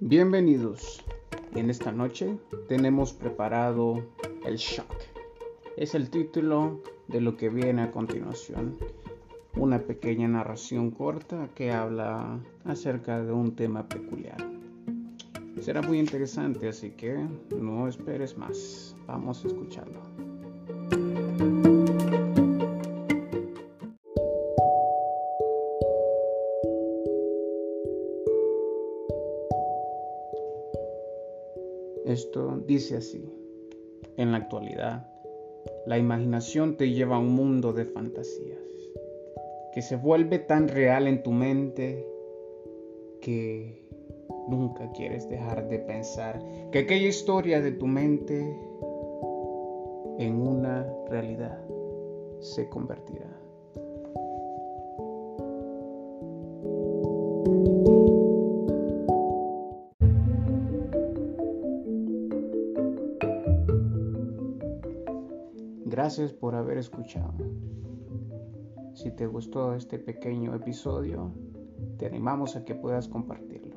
Bienvenidos. En esta noche tenemos preparado el shock. Es el título de lo que viene a continuación. Una pequeña narración corta que habla acerca de un tema peculiar. Será muy interesante, así que no esperes más. Vamos a escucharlo. Esto dice así. En la actualidad, la imaginación te lleva a un mundo de fantasías, que se vuelve tan real en tu mente que nunca quieres dejar de pensar que aquella historia de tu mente en una realidad se convertirá. Gracias por haber escuchado. Si te gustó este pequeño episodio, te animamos a que puedas compartirlo.